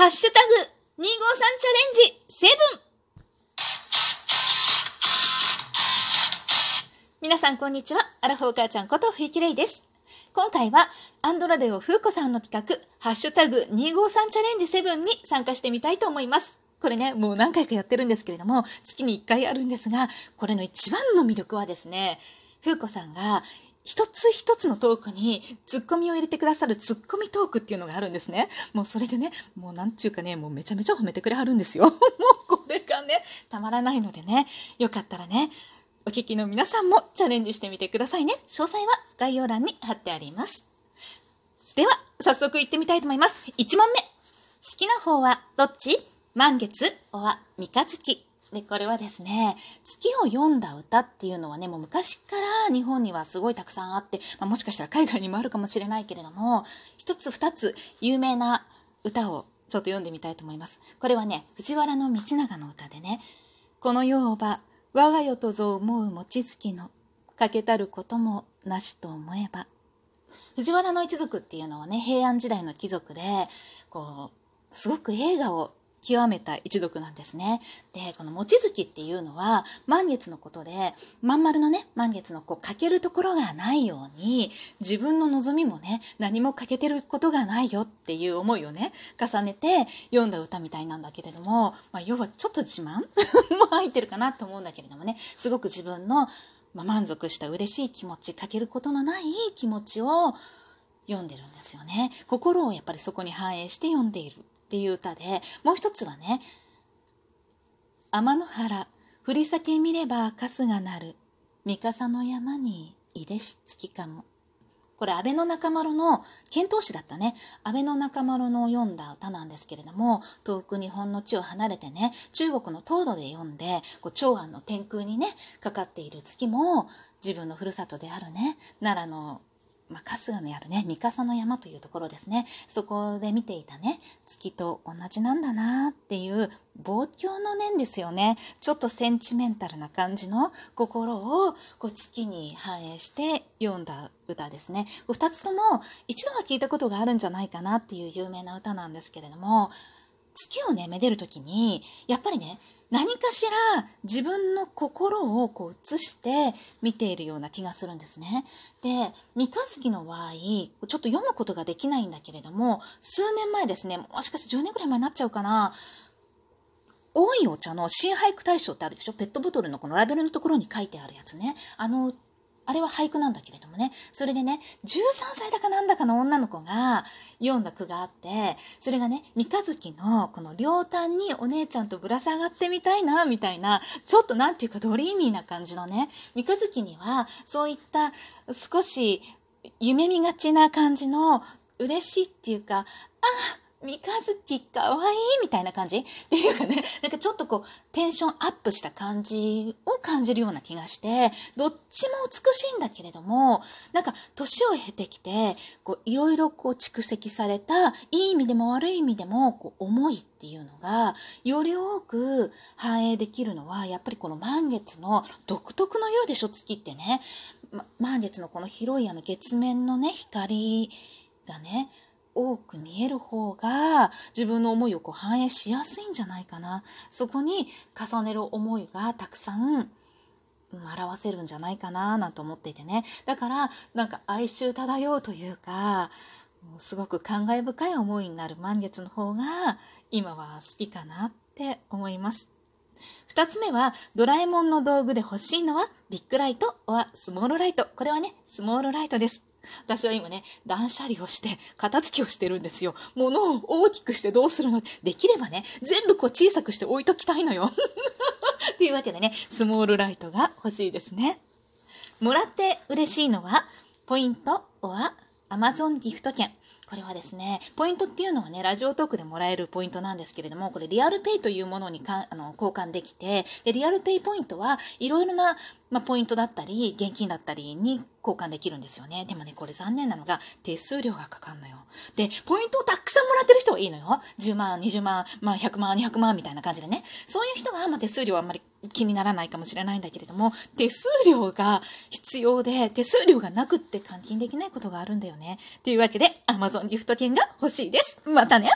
ハッシュタグ253チャレンジセブン皆さんこんにちは。アラフォー母ちゃんことふゆきれいです。今回はアンドラデオ風子さんの企画、ハッシュタグ253チャレンジセブンに参加してみたいと思います。これね、もう何回かやってるんですけれども、月に1回あるんですが、これの一番の魅力はですね、風子さんが一つ一つのトークにツッコミを入れてくださるツッコミトークっていうのがあるんですね。もうそれでね、もうなんちゅうかね、もうめちゃめちゃ褒めてくれはるんですよ。もうこれがね、たまらないのでね、よかったらね、お聞きの皆さんもチャレンジしてみてくださいね。詳細は概要欄に貼ってあります。では、早速行ってみたいと思います。1問目。好きな方はどっち？満月おは三日月。で、これはですね、月を読んだ歌っていうのはね、もう昔から日本にはすごいたくさんあって、まあ、もしかしたら海外にもあるかもしれないけれども、一つ二つ有名な歌をちょっと読んでみたいと思います。これはね、藤原道長の歌でね、この世をば、我が世とぞ思う餅つきの、かけたることもなしと思えば。藤原の一族っていうのはね、平安時代の貴族で、こう、すごく映画を極めた一族なんですね。で、この餅つきっていうのは、満月のことで、まん丸のね、満月のこう、欠けるところがないように、自分の望みもね、何も欠けてることがないよっていう思いをね、重ねて読んだ歌みたいなんだけれども、まあ、要はちょっと自慢 も入ってるかなと思うんだけれどもね、すごく自分の、まあ、満足した嬉しい気持ち、欠けることのない気持ちを読んでるんですよね。心をやっぱりそこに反映して読んでいるっていう歌で、もう一つはね、天の原、振り先見れば春がなる、三笠の山にいでし月かも。これ安倍の中丸の遣唐使だったね安倍の中丸の読んだ歌なんですけれども遠く日本の地を離れてね中国の東土で読んでこう長安の天空にねかかっている月も自分のふるさとであるね奈良のまあ、春日にあるね三笠の山というところですね。そこで見ていたね月と同じなんだなっていう望郷の念ですよね。ちょっとセンチメンタルな感じの心をこう月に反映して読んだ歌ですね。2つとも一度は聞いたことがあるんじゃないかなっていう有名な歌なんですけれども月をねめでる時にやっぱりね何かしら自分の心をこう映して見ているような気がするんですね。で、三日月の場合、ちょっと読むことができないんだけれども、数年前ですね、もしかして10年くらい前になっちゃうかな、多いお茶の新俳句大賞ってあるでしょ？ペットボトルのこのラベルのところに書いてあるやつね。あの、あれは俳句なんだけれどもね、それでね、13歳だかなんだかの女の子が読んだ句があって、それがね、三日月のこの両端にお姉ちゃんとぶら下がってみたいな、みたいな、ちょっとなんていうかドリーミーな感じのね、三日月にはそういった少し夢見がちな感じの嬉しいっていうか、あ三日月かわいいみたいな感じ？っていうかね、なんかちょっとこう、テンションアップした感じを感じるような気がして、どっちも美しいんだけれども、なんか年を経てきて、こう、いろいろこう蓄積された、いい意味でも悪い意味でも、こう、思いっていうのが、より多く反映できるのは、やっぱりこの満月の独特の色でしょ、月ってね。ま満月のこの広いあの月面のね、光がね、多く見える方が自分の思いをこう反映しやすいんじゃないかな。そこに重ねる思いがたくさん表せるんじゃないかななんて思っていてね。だからなんか哀愁漂うというか、もうすごく感慨深い思いになる満月の方が今は好きかなって思います。二つ目は、ドラえもんの道具で欲しいのは、ビッグライトはスモールライト。これはね、スモールライトです。私は今ね、断捨離をして、片付けをしてるんですよ。物を大きくしてどうするの？できればね、全部こう小さくして置いときたいのよ。っていうわけでね、スモールライトが欲しいですね。もらって嬉しいのは、ポイントは Amazon ギフト券。これはですね、ポイントっていうのはね、ラジオトークでもらえるポイントなんですけれども、これリアルペイというものにかあの交換できて、で、リアルペイポイントはいろいろな、まあ、ポイントだったり、現金だったりに交換できるんですよね。でもね、これ残念なのが手数料がかかんのよ。で、ポイントをたくさんもらってる人はいいのよ。10万、20万、まあ100万、200万みたいな感じでね。そういう人は、まあ手数料はあんまり気にならないかもしれないんだけれども、手数料が必要で、手数料がなくって換金できないことがあるんだよね。というわけで、Amazon ギフト券が欲しいです。またね